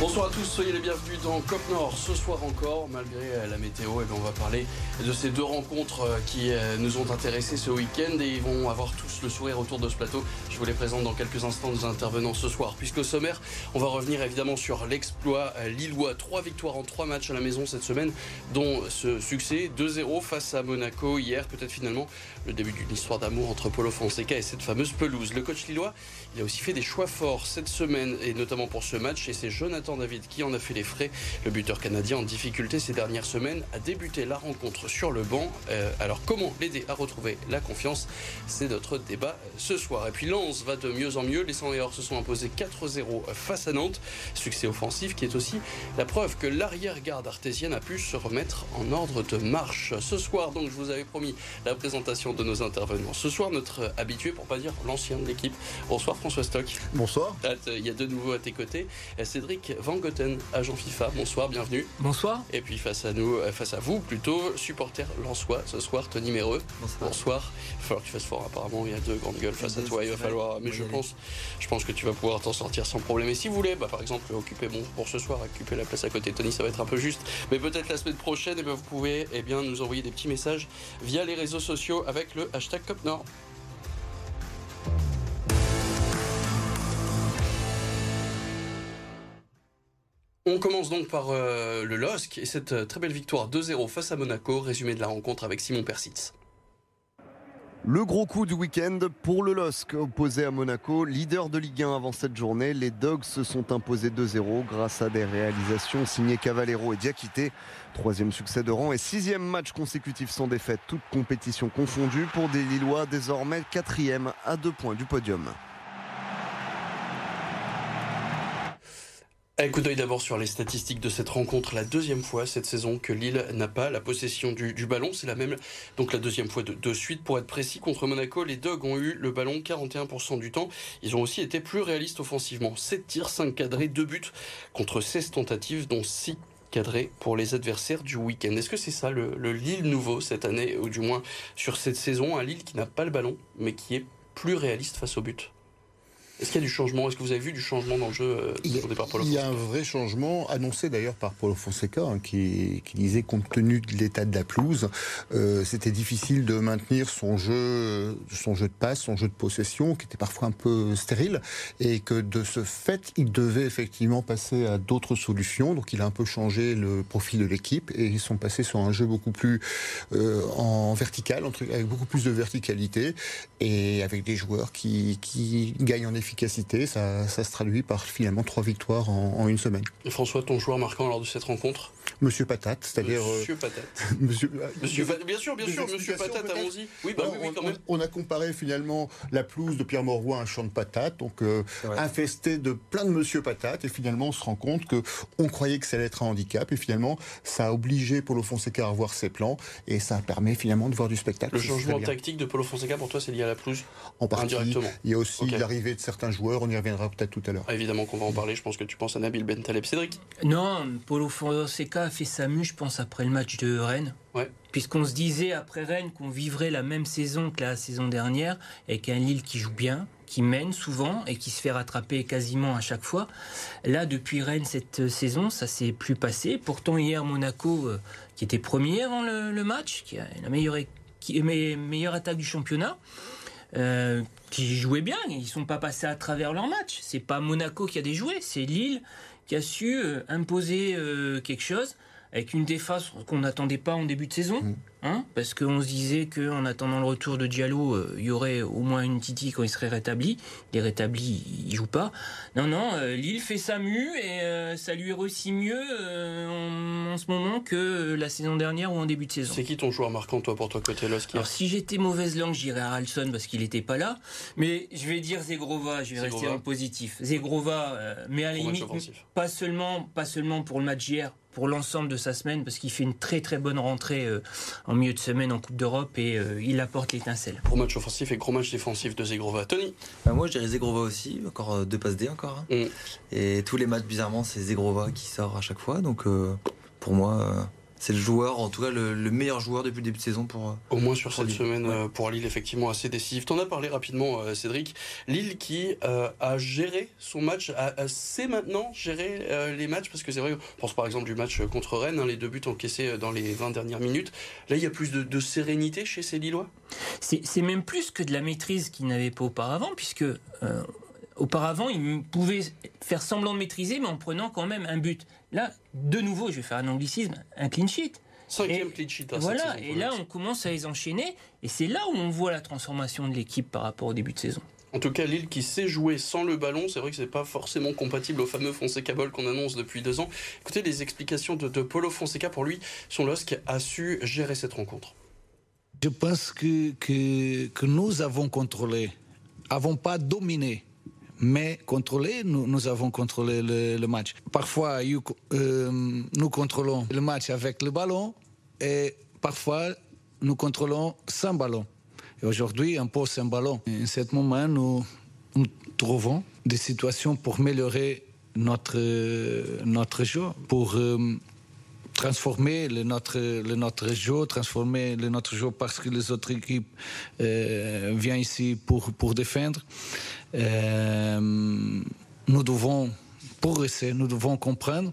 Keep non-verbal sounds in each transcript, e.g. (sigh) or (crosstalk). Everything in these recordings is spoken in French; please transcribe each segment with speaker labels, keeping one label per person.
Speaker 1: Bonsoir à tous, soyez les bienvenus dans Cop Nord. Ce soir encore, malgré la météo, et eh on va parler de ces deux rencontres euh, qui euh, nous ont intéressés ce week-end et ils vont avoir tous le sourire autour de ce plateau. Je vous les présente dans quelques instants nos intervenants ce soir. Puisqu'au sommaire, on va revenir évidemment sur l'exploit euh, lillois. Trois victoires en trois matchs à la maison cette semaine, dont ce succès 2-0 face à Monaco hier. Peut-être finalement le début d'une histoire d'amour entre Polo Fonseca et cette fameuse pelouse. Le coach lillois, il a aussi fait des choix forts cette semaine et notamment pour ce match et c'est Jonathan David qui en a fait les frais. Le buteur canadien en difficulté ces dernières semaines a débuté la rencontre sur le banc. Euh, alors comment l'aider à retrouver la confiance? C'est notre débat ce soir. Et puis Lens va de mieux en mieux. Les 100 se sont imposés 4-0 face à Nantes. Succès offensif qui est aussi la preuve que l'arrière-garde artésienne a pu se remettre en ordre de marche. Ce soir, donc, je vous avais promis la présentation de nos intervenants. Ce soir, notre habitué, pour pas dire l'ancien de l'équipe. Bonsoir François Stock.
Speaker 2: Bonsoir.
Speaker 1: Il y a de nouveau à tes côtés Cédric Van Goten, agent FIFA. Bonsoir, bienvenue.
Speaker 3: Bonsoir.
Speaker 1: Et puis face à nous, euh, face à vous plutôt, supporter Lensois ce soir, Tony Méreux.
Speaker 4: Bonsoir.
Speaker 1: Bonsoir. Il va falloir que tu fasses fort apparemment, il y a deux grandes gueules face à toi, il va falloir. Mais je pense, je pense que tu vas pouvoir t'en sortir sans problème. Et si vous voulez, bah, par exemple, occuper bon pour ce soir, occuper la place à côté de Tony, ça va être un peu juste. Mais peut-être la semaine prochaine, et eh bien, vous pouvez eh bien, nous envoyer des petits messages via les réseaux sociaux avec le hashtag CopNord. On commence donc par euh, le LOSC et cette euh, très belle victoire 2-0 face à Monaco. Résumé de la rencontre avec Simon Persitz.
Speaker 2: Le gros coup du week-end pour le LOSC opposé à Monaco, leader de Ligue 1 avant cette journée. Les Dogs se sont imposés 2-0 grâce à des réalisations signées Cavallero et Diakité. Troisième succès de rang et sixième match consécutif sans défaite, toute compétition confondue pour des Lillois désormais quatrième à deux points du podium.
Speaker 1: Un coup d'œil d'abord sur les statistiques de cette rencontre. La deuxième fois cette saison que Lille n'a pas la possession du, ballon. C'est la même, donc la deuxième fois de, suite. Pour être précis, contre Monaco, les Dogs ont eu le ballon 41% du temps. Ils ont aussi été plus réalistes offensivement. 7 tirs, 5 cadrés, 2 buts contre 16 tentatives, dont 6 cadrés pour les adversaires du week-end. Est-ce que c'est ça le, le Lille nouveau cette année, ou du moins sur cette saison? Un Lille qui n'a pas le ballon, mais qui est plus réaliste face au but est-ce qu'il y a du changement? Est-ce que vous avez vu du changement dans le jeu euh,
Speaker 5: il, y Il y a un vrai changement annoncé d'ailleurs par Paulo Fonseca hein, qui, disait compte tenu de l'état de la pelouse, euh, c'était difficile de maintenir son jeu, son jeu de passe, son jeu de possession qui était parfois un peu stérile et que de ce fait il devait effectivement passer à d'autres solutions. Donc il a un peu changé le profil de l'équipe et ils sont passés sur un jeu beaucoup plus euh, en vertical, avec beaucoup plus de verticalité et avec des joueurs qui, qui gagnent en efficacité efficacité, ça, se traduit par finalement trois victoires en, une semaine.
Speaker 1: François, ton joueur marquant lors de cette rencontre?
Speaker 5: Monsieur Patate, c'est-à-dire.
Speaker 1: Euh, Monsieur Patate. (laughs) Monsieur, Monsieur bien sûr, bien sûr, Monsieur Patate, allons-y. Oui, bah, oui, quand même.
Speaker 5: On, a comparé finalement la pelouse de Pierre Mauroy à un champ de patates, donc euh, infesté de plein de Monsieur Patate, et finalement on se rend compte que on croyait que ça allait être un handicap, et finalement ça a obligé Paulo Fonseca à revoir ses plans, et ça permet finalement de voir du spectacle.
Speaker 1: Le changement tactique de Paulo Fonseca pour toi, c'est lié à la pelouse?
Speaker 5: En partie. Il y a aussi l'arrivée de certains joueurs, on y reviendra peut-être tout à l'heure.
Speaker 1: Ah, évidemment qu'on va en parler, je pense que tu penses à Nabil Bentaleb. Cédric
Speaker 3: Non, Paulo Fonseca fait sa mue, je pense, après le match de Rennes.
Speaker 1: Ouais.
Speaker 3: Puisqu'on se disait après Rennes qu'on vivrait la même saison que la saison dernière, avec un Lille qui joue bien, qui mène souvent et qui se fait rattraper quasiment à chaque fois. Là, depuis Rennes, cette saison, ça s'est plus passé. Pourtant, hier, Monaco, euh, qui était premier avant le, match, qui a la meilleure, qui, meilleure attaque du championnat, euh, qui jouait bien. Ils sont pas passés à travers leur match. C'est pas Monaco qui a déjoué, c'est Lille qui a su euh, imposer euh, quelque chose avec une défense qu'on n'attendait pas en début de saison. Mmh. Hein, parce qu'on se disait qu'en attendant le retour de Diallo, euh, il y aurait au moins une Titi quand il serait rétabli. Il est rétabli, il joue pas. Non, non, euh, Lille fait sa mue et euh, ça lui réussit mieux en, ce moment que la saison dernière ou en début de saison.
Speaker 1: C'est qui ton joueur marquant, toi, pour toi, côté Loski
Speaker 3: Alors, si j'étais mauvaise langue, j'irais à Ralson parce qu'il n'était pas là. Mais je vais dire Zegrova, je vais rester en positif. Zegrova, mais à la limite, pas seulement, pas seulement pour le match hier, pour l'ensemble de sa semaine parce qu'il fait une très très bonne rentrée en milieu de semaine en Coupe d'Europe et euh, il apporte l'étincelle.
Speaker 1: Gros match offensif et gros match défensif de Zegrova. Tony
Speaker 4: bah, Moi je dirais Zegrova aussi, encore euh, deux passes D encore. Hein. Mm. Et tous les matchs bizarrement c'est Zegrova qui sort à chaque fois. Donc euh, pour moi c'est le joueur, en tout cas le, meilleur joueur depuis le début de saison pour.
Speaker 1: Au moins sur cette semaine euh, pour Lille, effectivement assez décisif. T'en as parlé rapidement, euh, Cédric. Lille qui euh, a géré son match, a, sait maintenant gérer les matchs parce que c'est vrai, on pense par exemple du match contre Rennes, hein, les deux buts encaissés dans les 20 dernières minutes. Là, il y a plus de, sérénité chez ces Lillois?
Speaker 3: C'est même plus que de la maîtrise qu'ils n'avaient pas auparavant, puisque auparavant, ils pouvaient faire semblant de maîtriser, mais en prenant quand même un but. Là, de nouveau, je vais faire un anglicisme, un clean sheet.
Speaker 1: Cinquième clean sheet. Hein,
Speaker 3: voilà, et là, on commence à les enchaîner, et c'est là où on voit la transformation de l'équipe par rapport au début de saison.
Speaker 1: En tout cas, Lille qui sait jouer sans le ballon, c'est vrai que c'est pas forcément compatible au fameux Fonseca Ball qu'on annonce depuis deux ans. Écoutez les explications de, de Paulo Fonseca pour lui, son LOSC a su gérer cette rencontre.
Speaker 6: Je pense que, que, que nous avons contrôlé, avons pas dominé mais contrôler, nous, avons contrôlé le, match. Parfois, euh, nous contrôlons le match avec le ballon et parfois, nous contrôlons sans ballon. Et aujourd'hui, on pose un ballon. En ce moment, nous, trouvons des situations pour améliorer notre, notre jeu, pour euh, transformer le notre, le notre jeu, transformer le notre jeu parce que les autres équipes euh, viennent ici pour, pour défendre. Euh, nous devons progresser, nous devons comprendre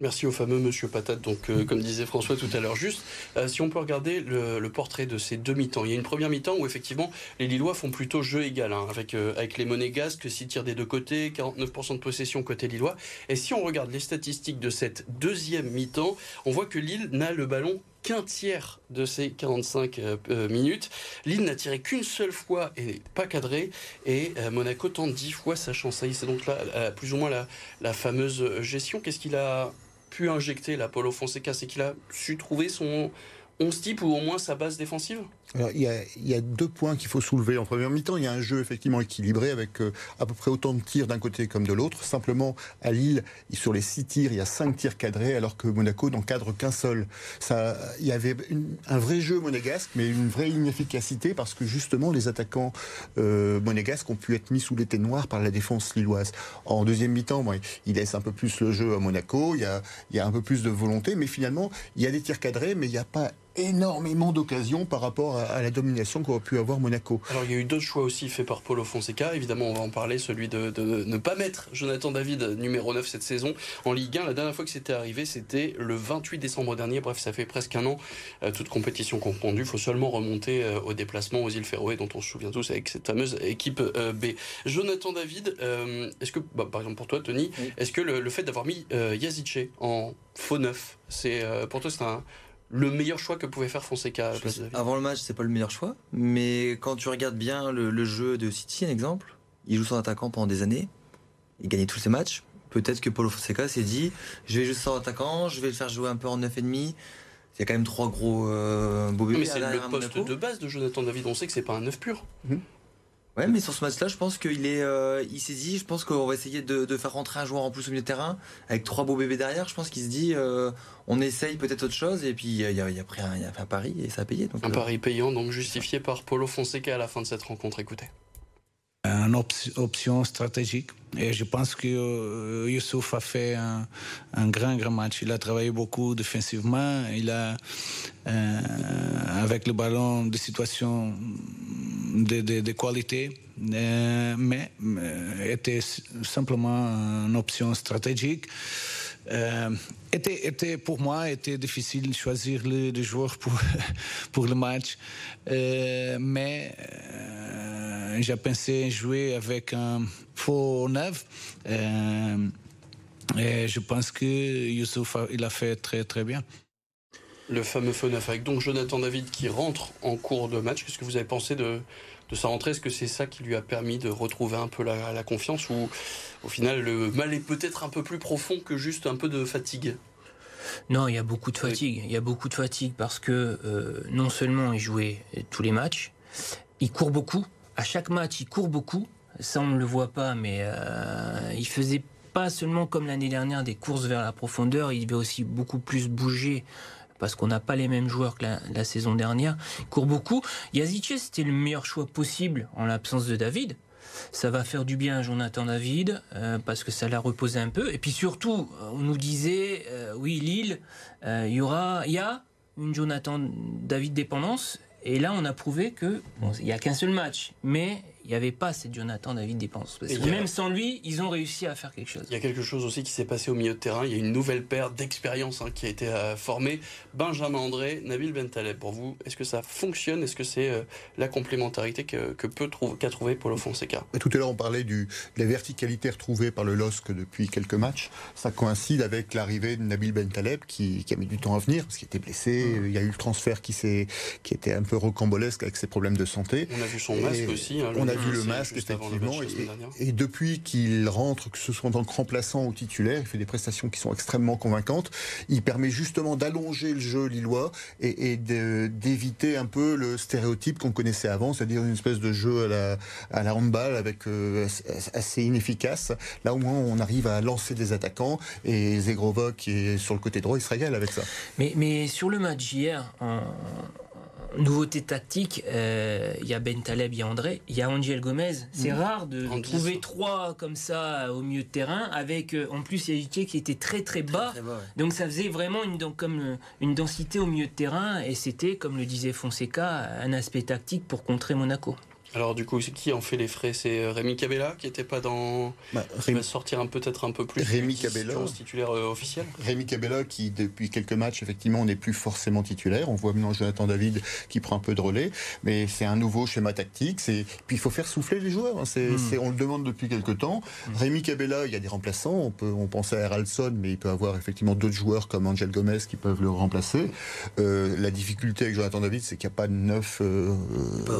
Speaker 1: Merci au fameux Monsieur Patate. Donc, euh, comme disait François tout à l'heure, juste euh, si on peut regarder le, portrait de ces deux mi-temps. Il y a une première mi-temps où effectivement les Lillois font plutôt jeu égal hein, avec euh, avec les monégasques, 6 tirs des deux côtés, 49% de possession côté Lillois. Et si on regarde les statistiques de cette deuxième mi-temps, on voit que Lille n'a le ballon qu'un tiers de ces 45 minutes. Lille n'a tiré qu'une seule fois et pas cadré. Et Monaco tente 10 fois sa chance. C'est donc là plus ou moins la, fameuse gestion. Qu'est-ce qu'il a pu injecter l'Apollo Fonseca? C'est qu'il a su trouver son 11 type ou au moins sa base défensive?
Speaker 5: Alors, il, y a, deux points qu'il faut soulever. En première mi-temps, il y a un jeu effectivement équilibré avec euh, à peu près autant de tirs d'un côté comme de l'autre. Simplement, à Lille, sur les six tirs, il y a cinq tirs cadrés, alors que Monaco n'en cadre qu'un seul. Ça, il y avait un vrai jeu monégasque, mais une vraie inefficacité parce que justement, les attaquants euh, monégasques ont pu être mis sous l'été noir par la défense lilloise. En deuxième mi-temps, il laisse un peu plus le jeu à Monaco, il y, a, il y a un peu plus de volonté, mais finalement, il y a des tirs cadrés, mais il n'y a pas énormément d'occasions par rapport à, la domination qu'aurait pu avoir Monaco.
Speaker 1: Alors il y a eu d'autres choix aussi faits par Paulo Fonseca. Évidemment, on va en parler, celui de, ne pas mettre Jonathan David numéro 9 cette saison en Ligue 1. La dernière fois que c'était arrivé, c'était le 28 décembre dernier. Bref, ça fait presque un an, euh, toute compétition confondue. Il faut seulement remonter euh, au déplacement aux îles Féroé, dont on se souvient tous avec cette fameuse équipe euh, B. Jonathan David, est-ce que, bah, par exemple pour toi, Tony, est-ce que le, fait d'avoir mis Yazice en faux neuf, c'est pour toi c'est un le meilleur choix que pouvait faire Fonseca.
Speaker 4: Avant le match, c'est pas le meilleur choix, mais quand tu regardes bien le, jeu de City, un exemple, il joue son attaquant pendant des années, il gagnait tous ses matchs. Peut-être que Paulo Fonseca s'est dit, je vais juste son attaquant, je vais le faire jouer un peu en 9,5. Il y a quand même trois gros euh, beaux
Speaker 1: bébés. Mais c'est le poste de base de Jonathan David. On sait que c'est pas un 9 pur. Mhm.
Speaker 4: Ouais, mais sur ce match-là, je pense qu'il est, euh, il s'est dit, je pense qu'on va essayer de, faire rentrer un joueur en plus au milieu de terrain avec trois beaux bébés derrière. Je pense qu'il se dit, euh, on essaye peut-être autre chose et puis il y, a, pris un, un pari et ça a payé.
Speaker 1: un pari payant, donc justifié par Paulo Fonseca à la fin de cette rencontre. Écoutez
Speaker 6: une option stratégique. Et je pense que euh, Youssouf a fait un, grand, grand match. Il a travaillé beaucoup défensivement. Il a, euh, avec le ballon, des situations de, qualité. Euh, mais était simplement une option stratégique. Euh, était, pour moi, était difficile de choisir le, joueur pour, (laughs) pour le match. Euh, mais euh, j'ai pensé jouer avec un faux neuf. Euh, je pense que Youssouf, il a fait très très bien.
Speaker 1: Le fameux neuf avec donc Jonathan David qui rentre en cours de match. Qu'est-ce que vous avez pensé de, de sa rentrée? Est-ce que c'est ça qui lui a permis de retrouver un peu la, confiance ou au final le mal est peut-être un peu plus profond que juste un peu de fatigue?
Speaker 3: Non, il y a beaucoup de fatigue. Il y a beaucoup de fatigue parce que euh, non seulement il jouait tous les matchs, il court beaucoup. À chaque match, il court beaucoup. Ça, on ne le voit pas, mais euh, il faisait pas seulement comme l'année dernière des courses vers la profondeur. Il devait aussi beaucoup plus bouger parce qu'on n'a pas les mêmes joueurs que la, saison dernière. Court beaucoup. Yazice, c'était le meilleur choix possible en l'absence de David. ça va faire du bien à Jonathan David parce que ça l'a reposé un peu. Et puis surtout, on nous disait, oui, Lille, il y aura, a une Jonathan David dépendance. Et là, on a prouvé que il n'y a qu'un seul match, mais il n'y avait pas cette Jonathan David dépense. Parce que même sans lui, ils ont réussi à faire quelque chose.
Speaker 1: Il y a quelque chose aussi qui s'est passé au milieu de terrain. Il y a une nouvelle paire d'expérience hein, qui a été euh, formée. Benjamin André, Nabil Bentaleb. Pour vous, est-ce que ça fonctionne? Est-ce que c'est euh, la complémentarité que, que peut trouver, qu'a trouvé Paulo Fonseca?
Speaker 5: Tout à l'heure, on parlait du, de la verticalité retrouvée par le LOSC depuis quelques matchs. Ça coïncide avec l'arrivée de Nabil Bentaleb qui, qui, a mis du temps à venir parce qu'il était blessé. Mmh. Il y a eu le transfert qui, s'est, qui était un peu rocambolesque avec ses problèmes de santé.
Speaker 1: On a vu son masque aussi. Hein,
Speaker 5: a vu le masque, effectivement. Et, et, depuis qu'il rentre, que ce soit en tant que remplaçant ou titulaire, il fait des prestations qui sont extrêmement convaincantes. Il permet justement d'allonger le jeu lillois et, et d'éviter un peu le stéréotype qu'on connaissait avant, c'est-à-dire une espèce de jeu à la, à la handball avec euh, assez inefficace. Là, au moins, on arrive à lancer des attaquants et Zegrova, qui est sur le côté droit, il se régale avec ça.
Speaker 3: Mais, mais sur le match hier, en nouveauté tactique, euh, il y a Ben Taleb, il y a André, il y a Angel Gomez. C'est mmh. rare de trouver trois comme ça au milieu de terrain, avec euh, en plus Yajice qui était très très bas. Donc ça faisait vraiment une, donc, comme, euh, une densité au milieu de terrain, et c'était, comme le disait Fonseca, un aspect tactique pour contrer Monaco.
Speaker 1: Alors du coup, qui en fait les frais? C'est euh, Rémi Cabella qui n'était pas dans. Bah, qui va sortir peut-être un peu plus.
Speaker 5: Rémi Cabella,
Speaker 1: titulaire euh, officiel.
Speaker 5: Rémi Cabella qui depuis quelques matchs effectivement n'est plus forcément titulaire. On voit maintenant Jonathan David qui prend un peu de relais, mais c'est un nouveau schéma tactique. C'est puis il faut faire souffler les joueurs. Hein. Hmm. On le demande depuis quelques temps. Hmm. Rémi Cabella, il y a des remplaçants. On peut on pense à Eralson, mais il peut avoir effectivement d'autres joueurs comme Angel Gomez qui peuvent le remplacer. Euh, la difficulté avec Jonathan David, c'est qu'il n'y a pas de neuf. Euh,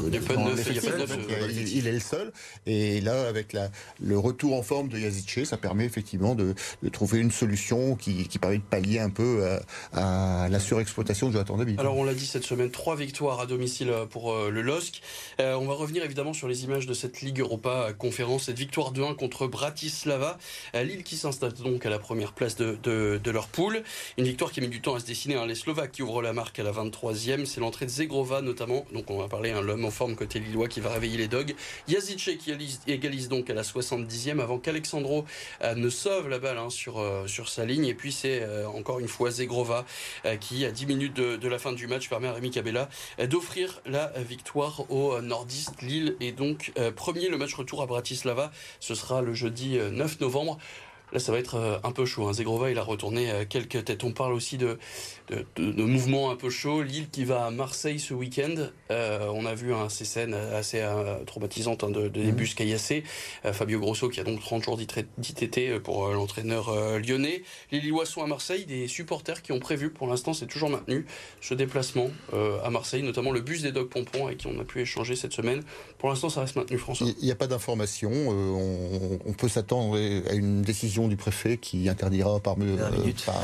Speaker 1: il n'y a pas de neuf
Speaker 5: il, est le seul. Et là, avec la, le retour en forme de Yazice, ça permet effectivement de, de trouver une solution qui, qui, permet de pallier un peu à, à la surexploitation de Jonathan David.
Speaker 1: Alors, on l'a dit cette semaine, trois victoires à domicile pour euh, le LOSC. Euh, on va revenir évidemment sur les images de cette Ligue Europa conférence, cette victoire de 1 contre Bratislava. Euh, Lille qui s'installe donc à la première place de, de, de, leur poule. Une victoire qui a mis du temps à se dessiner. Hein. Les Slovaques qui ouvrent la marque à la 23e. C'est l'entrée de Zegrova notamment. Donc, on va parler, hein, l'homme en forme côté lillois qui va réveiller les Dogs. Yazice qui égalise donc à la 70e avant qu'Alexandro euh, ne sauve la balle hein, sur, euh, sur sa ligne. Et puis c'est euh, encore une fois Zegrova qui, à 10 minutes de, la fin du match, permet à Rémi Cabella d'offrir la victoire au nordiste. Lille est donc premier. Le match retour à Bratislava, ce sera le jeudi 9 novembre. Là, ça va être un peu chaud. Hein. Zegrova, il a retourné quelques têtes. On parle aussi de, de, mouvements un peu chauds. Lille qui va à Marseille ce week-end. Euh, on a vu hein, ces scènes assez euh, traumatisantes hein, de, de, des bus caillassés. Euh, Fabio Grosso qui a donc 30 jours d'ITT pour l'entraîneur lyonnais. Les Lillois sont à Marseille. Des supporters qui ont prévu, pour l'instant c'est toujours maintenu, ce déplacement à Marseille, notamment le bus des Dogs Pompons avec qui on a pu échanger cette semaine. Pour l'instant ça reste maintenu, François.
Speaker 5: Il n'y a pas d'information. On, peut s'attendre à une décision du préfet qui interdira par, par,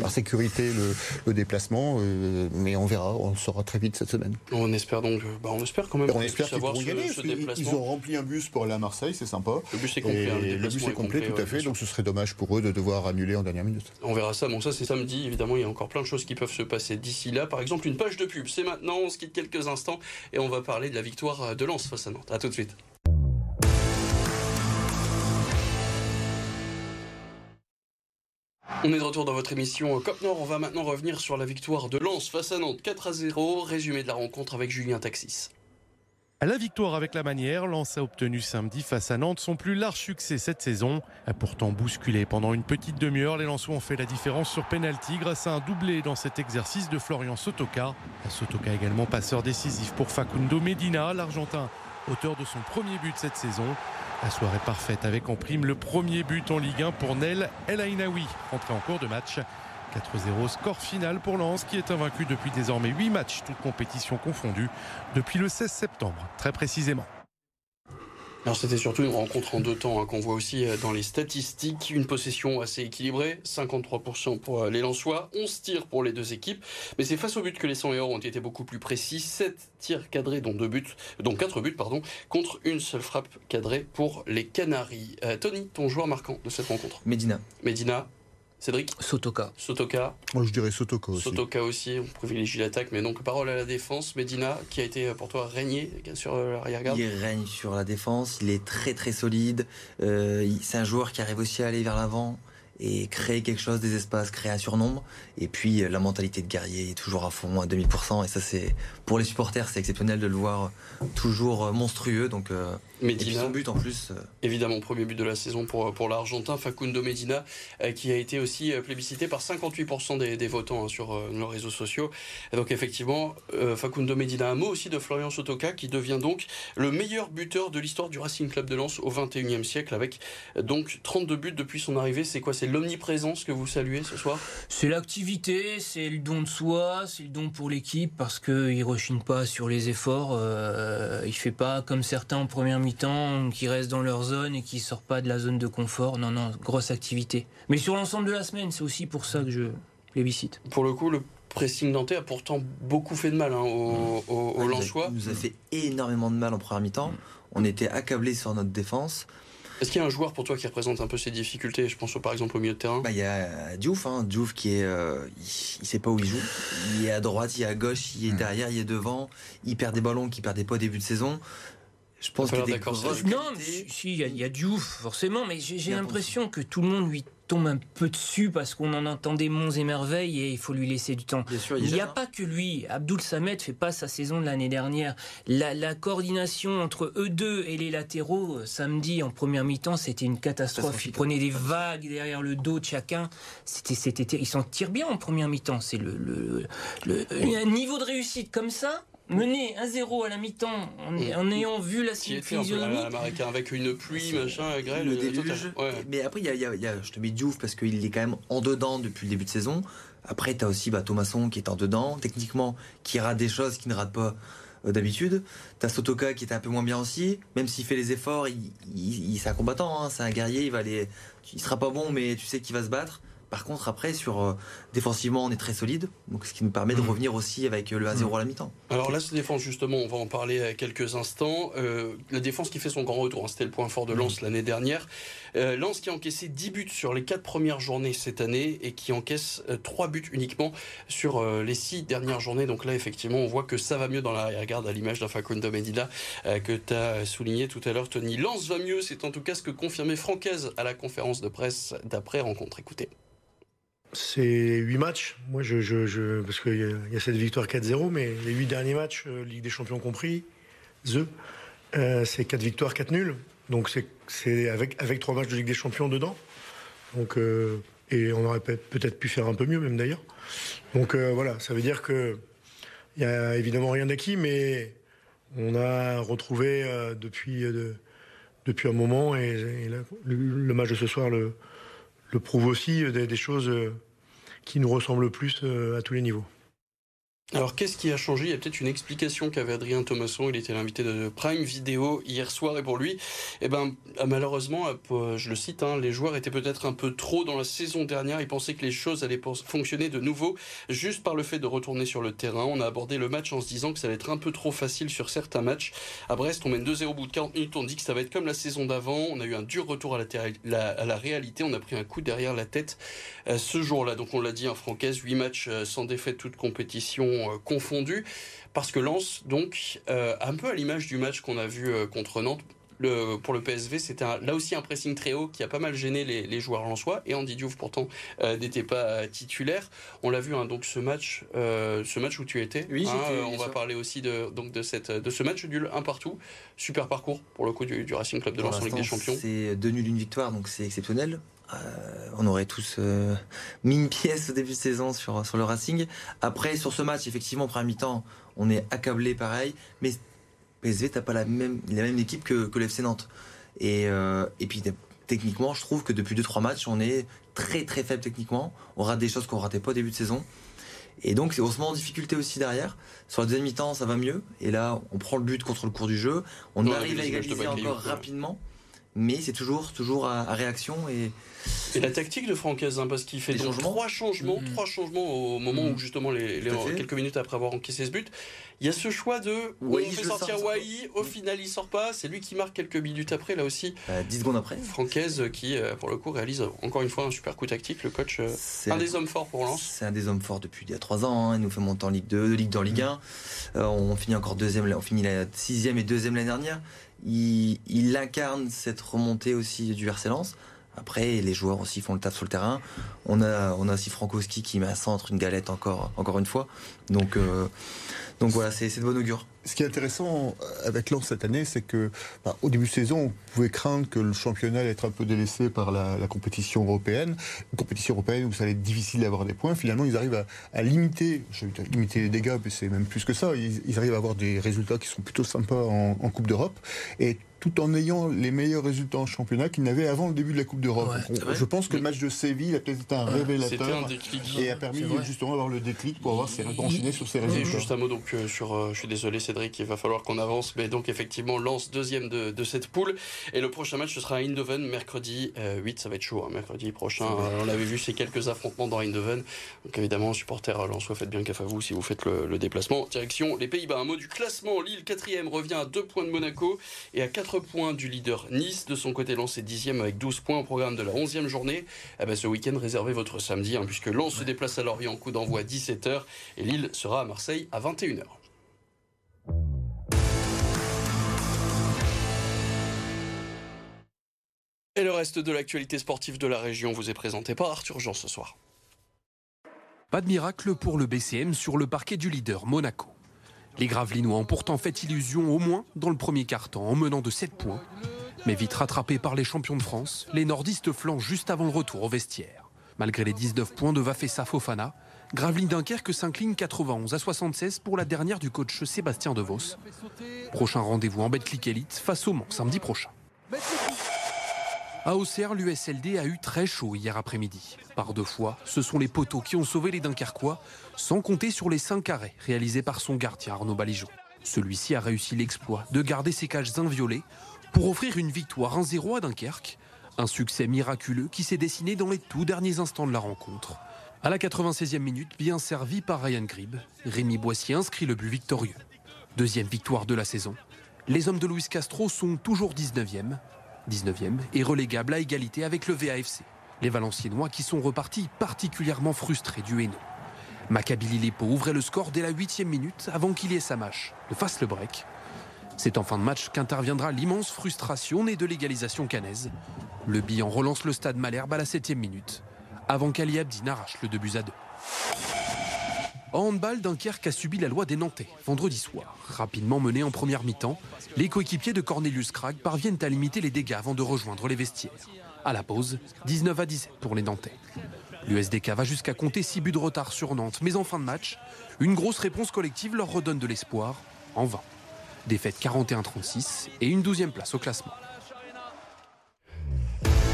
Speaker 5: par sécurité le, le déplacement, euh, mais on verra, on saura très vite cette semaine.
Speaker 1: On espère donc, bah on espère quand même.
Speaker 5: On espère qu'ils pourront gagner. ils ont rempli un bus pour aller à Marseille, c'est sympa.
Speaker 1: Le bus est complet. Hein,
Speaker 5: le, bus est complet, tout à fait. Donc ce serait dommage pour eux de devoir annuler en dernière minute.
Speaker 1: On verra ça. Bon, ça c'est samedi. Évidemment, il y a encore plein de choses qui peuvent se passer d'ici là. Par exemple, une page de pub. C'est maintenant. On se quitte quelques instants et on va parler de la victoire de Lens face à Nantes. À tout de suite. On est de retour dans votre émission Cop Nord. On va maintenant revenir sur la victoire de Lens face à Nantes 4 à 0. Résumé de la rencontre avec Julien Taxis.
Speaker 7: La victoire avec la manière, Lens a obtenu samedi face à Nantes son plus large succès cette saison. Pourtant bousculé pendant une petite demi-heure, les Lensois ont fait la différence sur penalty grâce à un doublé dans cet exercice de Florian Sotoka. Sotoka également passeur décisif pour Facundo Medina, l'Argentin, auteur de son premier but cette saison. La soirée parfaite avec en prime le premier but en Ligue 1 pour Nel El Ainaoui, rentré en cours de match. 4-0, score final pour Lens qui est invaincu depuis désormais 8 matchs, toutes compétitions confondues, depuis le 16 septembre, très précisément.
Speaker 1: Alors c'était surtout une rencontre en deux temps hein, qu'on voit aussi euh, dans les statistiques. Une possession assez équilibrée, 53% pour euh, les Lensois, 11 tirs pour les deux équipes. Mais c'est face au but que les 100 et or ont été beaucoup plus précis. 7 tirs cadrés, dont, deux buts, dont 4 buts, pardon, contre une seule frappe cadrée pour les Canaries. Euh, Tony, ton joueur marquant de cette rencontre?
Speaker 4: Medina.
Speaker 1: Medina, Cédric
Speaker 3: Sotoka.
Speaker 1: Sotoka.
Speaker 5: Moi, je dirais Sotoka aussi.
Speaker 1: Sotoka aussi, on privilégie l'attaque, mais donc parole à la défense. Medina, qui a été pour toi régné sur l'arrière-garde
Speaker 4: Il règne sur la défense, il est très très solide. Euh, c'est un joueur qui arrive aussi à aller vers l'avant et créer quelque chose, des espaces, créer un surnombre. Et puis euh, la mentalité de guerrier est toujours à fond, à 2000%. Et ça, c'est pour les supporters, c'est exceptionnel de le voir toujours euh, monstrueux. Donc, euh,
Speaker 1: Medina,
Speaker 4: son but en plus.
Speaker 1: Évidemment, premier but de la saison pour, pour l'Argentin, Facundo Medina, qui a été aussi plébiscité par 58% des, des, votants hein, sur nos réseaux sociaux. Et donc effectivement, Facundo Medina, un mot aussi de Florian Sotoka, qui devient donc le meilleur buteur de l'histoire du Racing Club de Lens au 21e siècle, avec donc 32 buts depuis son arrivée. C'est quoi C'est l'omniprésence que vous saluez ce soir
Speaker 3: C'est l'activité, c'est le don de soi, c'est le don pour l'équipe parce qu'il ne rechigne pas sur les efforts. Euh, il fait pas comme certains en première mi-temps qui restent dans leur zone et qui sortent pas de la zone de confort. Non, non, grosse activité. Mais sur l'ensemble de la semaine, c'est aussi pour ça que je plébiscite.
Speaker 1: Pour le coup, le pressing nantais a pourtant beaucoup fait de mal hein, au, au,
Speaker 4: Il nous a fait énormément de mal en première mi-temps. On était accablés sur notre défense.
Speaker 1: Est-ce qu'il y a un joueur pour toi qui représente un peu ces difficultés? Je pense par exemple au milieu de terrain.
Speaker 4: Bah, il y a Diouf, hein. Diouf qui est, euh, il, sait pas où il joue. Il est à droite, il est à gauche, il est hmm. derrière, il est devant. Il perd des ballons qu'il perdait pas au début de saison.
Speaker 3: Je pense qu'il y a des Non, si, il y, a Diouf, forcément, mais j'ai l'impression que tout le monde lui tombe un peu dessus parce qu'on en entendait monts et merveilles et il faut lui laisser du temps. il n'y a pas que lui. Abdul Samet fait pas sa saison de l'année dernière. La, coordination entre eux deux et les latéraux, euh, samedi en première mi-temps, c'était une catastrophe. Ils prenaient des vagues derrière le dos de chacun. C'était, c'était, ils s'en tirent bien en première mi-temps. C'est le, le, le, niveau de réussite comme ça mener 1-0 à la mi-temps en, en, ayant vu la physionomie.
Speaker 1: Avec une pluie, machin, grêle.
Speaker 4: Le début Mais après, il y a, y a, je te mets Diouf parce qu'il est quand même en dedans depuis le début de saison. Après, tu as aussi bah, Thomasson qui est en dedans, techniquement, qui rate des choses qu'il ne rate pas euh, d'habitude. Tu as Sotoka qui est un peu moins bien aussi, même s'il fait les efforts, il, il, c'est un combattant, hein, c'est un guerrier, il va aller, il sera pas bon, mais tu sais qu'il va se battre. Par contre, après, sur euh, défensivement, on est très solide, donc ce qui nous permet de mm. revenir aussi avec le 1-0 à la mi-temps.
Speaker 1: Alors là, cette défense, justement, on va en parler à quelques instants. Euh, la défense qui fait son grand retour, hein, c'était le point fort de Lens mm. l'année dernière. Euh, Lens qui a encaissé 10 buts sur les 4 premières journées cette année et qui encaisse 3 buts uniquement sur les 6 dernières journées. Donc là, effectivement, on voit que ça va mieux dans la garde à l'image d'un Facundo Medina que tu as souligné tout à l'heure, Tony. Lens va mieux, c'est en tout cas ce que confirmait Francaise à la conférence de presse d'après-rencontre. Écoutez.
Speaker 8: C'est 8 matchs. Moi, je, parce qu'il y, a cette victoire 4-0, mais les 8 derniers matchs, euh, Ligue des Champions compris, The, euh, c'est 4 victoires, 4 nuls. Donc c'est avec, avec 3 matchs de Ligue des Champions dedans. Donc, euh, et on aurait peut-être pu faire un peu mieux, même d'ailleurs. Donc voilà, ça veut dire que il n'y a évidemment rien d'acquis, mais on a retrouvé depuis, depuis un moment, et, le, match de ce soir le, le prouve aussi euh, des, choses euh, qui nous ressemblent plus euh, à tous les niveaux.
Speaker 1: Alors qu'est-ce qui a changé? Il y a peut-être une explication qu'avait Adrien Thomasson, il était l'invité de Prime Vidéo hier soir. Et pour lui, eh ben malheureusement, je le cite, hein, les joueurs étaient peut-être un peu trop dans la saison dernière, ils pensaient que les choses allaient fonctionner de nouveau juste par le fait de retourner sur le terrain. On a abordé le match en se disant que ça allait être un peu trop facile sur certains matchs. À Brest, on mène 2-0 au bout de 40 minutes, on dit que ça va être comme la saison d'avant, on a eu un dur retour à la, réalité, on a pris un coup derrière la tête euh, ce jour-là. Donc on l'a dit, en Francaise, 8 matchs euh, sans défaite, toute compétition euh, confondus, parce que Lens, donc, euh, un peu à l'image du match qu'on a vu euh, contre Nantes, le, pour le PSV, c'était là aussi un pressing très haut qui a pas mal gêné les, les joueurs lensois. Et Andy Diouf, pourtant, n'était pas titulaire. On l'a vu, hein, donc ce match, ce match où tu étais.
Speaker 4: Oui,
Speaker 1: hein, on va parler aussi de, donc de, cette, de ce match nul un partout. Super parcours pour le coup du, du Racing Club de Lens en Ligue des Champions.
Speaker 4: C'est deux nuls, une victoire, donc c'est exceptionnel. Euh, on aurait tous euh, mis une pièce au début de saison sur, sur le Racing. Après, sur ce match, effectivement, en première mi-temps, on est accablé pareil. Mais PSV, t'as pas la même, la même équipe que, que l'FC Nantes. Et, euh, et puis, techniquement, je trouve que depuis 2-3 matchs, on est très très faible techniquement. On rate des choses qu'on ratait pas au début de saison. Et donc, on se met en difficulté aussi derrière. Sur la deuxième mi-temps, ça va mieux. Et là, on prend le but contre le cours du jeu. On arrive à égaliser encore rapidement. Mais c'est toujours, toujours à, réaction et.
Speaker 1: Et la tactique de Francaise, hein, parce qu'il fait donc trois changements, mm-hmm. trois changements au moment où mm-hmm. justement les, quelques minutes après avoir encaissé ce but. Il y a ce choix de on fait sortir Wai, au final il sort pas, c'est lui qui marque quelques minutes après là aussi.
Speaker 4: 10 euh, secondes après.
Speaker 1: Francaise qui euh, pour le coup réalise encore une fois un super coup tactique. Le coach, euh, un des hommes forts pour Lens.
Speaker 4: C'est un des hommes forts depuis il y a 3 ans. Hein. Il nous fait monter en Ligue 2, Ligue dans Ligue 1. on finit encore deuxième, on finit la sixième et deuxième l'année dernière il, incarne cette remontée aussi du RC Lens. Après, les joueurs aussi font le taf sur le terrain. On a, on a aussi Frankowski qui met à centre une galette encore, encore une fois. Donc, euh, donc voilà, c'est de bon augure.
Speaker 5: Ce qui est intéressant avec Lens cette année, c'est que bah, au début de saison, on pouvait craindre que le championnat allait être un peu délaissé par la, compétition européenne. Une compétition européenne où ça allait être difficile d'avoir des points. Finalement, ils arrivent à, limiter les dégâts, mais c'est même plus que ça. Ils, arrivent à avoir des résultats qui sont plutôt sympas en, en Coupe d'Europe. Et tout en ayant les meilleurs résultats en championnat qu'il n'avait avant le début de la Coupe d'Europe. je pense que le match de Séville a peut-être été un révélateur et a permis justement d'avoir le déclic pour avoir enchaîné sur ces résultats.
Speaker 1: juste un mot donc euh, sur, euh, je suis désolé Cédric, il va falloir qu'on avance, mais donc effectivement lance deuxième de, cette poule et le prochain match ce sera à Eindhoven mercredi 8, euh, ça va être chaud, hein, mercredi prochain. on avait vu ces quelques affrontements dans Eindhoven, donc évidemment supporters soit faites bien gaffe à vous si vous faites le, le déplacement. Direction les Pays-Bas, un mot du classement, Lille 4 revient à 2 points de Monaco et à 4 points du leader Nice. De son côté, Lens est dixième avec 12 points au programme de la 11e journée. Eh ben, ce week-end, réservez votre samedi, hein, puisque Lens se déplace à Lorient, coup d'envoi à 17h, et Lille sera à Marseille à 21h. Et le reste de l'actualité sportive de la région vous est présenté par Arthur Jean ce soir.
Speaker 9: Pas de miracle pour le BCM sur le parquet du leader Monaco. Les Gravelinois ont pourtant fait illusion au moins dans le premier quart-temps en menant de 7 points. Mais vite rattrapés par les champions de France, les nordistes flanchent juste avant le retour au vestiaire. Malgré les 19 points de Vafessa Fofana, Gravelines Dunkerque s'incline 91 à 76 pour la dernière du coach Sébastien DeVos. Prochain rendez-vous en Betclic Elite face au Mans samedi prochain. À Auxerre, l'USLD a eu très chaud hier après-midi. Par deux fois, ce sont les poteaux qui ont sauvé les Dunkerquois, sans compter sur les cinq arrêts réalisés par son gardien Arnaud Balijon. Celui-ci a réussi l'exploit de garder ses cages inviolées pour offrir une victoire 1-0 à Dunkerque, un succès miraculeux qui s'est dessiné dans les tout derniers instants de la rencontre. À la 96e minute, bien servi par Ryan Gribb, Rémi Boissier inscrit le but victorieux. Deuxième victoire de la saison. Les hommes de Luis Castro sont toujours 19e, 19e, et relégables à égalité avec le VAFC. Les Valenciennois qui sont repartis particulièrement frustrés du Hainaut. Maccabi Lipo ouvrait le score dès la 8 minute avant qu'il y ait Samache ne fasse le break. C'est en fin de match qu'interviendra l'immense frustration née de l'égalisation canaise. Le bilan relance le stade Malherbe à la 7 minute, avant qu'Ali Abdi n'arrache le 2 buts à 2. Handball, Dunkerque a subi la loi des Nantais vendredi soir. Rapidement mené en première mi-temps, les coéquipiers de Cornelius Krag parviennent à limiter les dégâts avant de rejoindre les vestiaires. À la pause, 19 à 17 pour les Nantais. L'USDK va jusqu'à compter 6 buts de retard sur Nantes, mais en fin de match, une grosse réponse collective leur redonne de l'espoir, en vain. Défaite 41-36 et une douzième place au classement.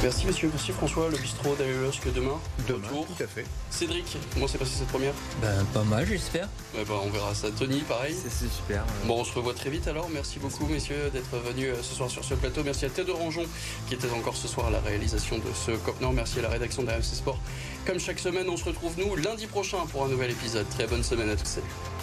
Speaker 1: Merci monsieur, merci François, le bistrot que demain.
Speaker 5: Demain, tout à fait.
Speaker 1: Cédric, comment s'est passée cette première?
Speaker 3: Ben pas mal j'espère.
Speaker 1: ben, on verra ça. Tony, pareil.
Speaker 4: C'est super.
Speaker 1: Bon, on se revoit très vite alors. Merci beaucoup messieurs d'être venus euh, ce soir sur ce plateau. Merci à Théo de Rangeon qui était encore ce soir à la réalisation de ce Cop Nord. Merci à la rédaction de RMC Sport. Comme chaque semaine, on se retrouve nous lundi prochain pour un nouvel épisode. Très bonne semaine à tous. Salut.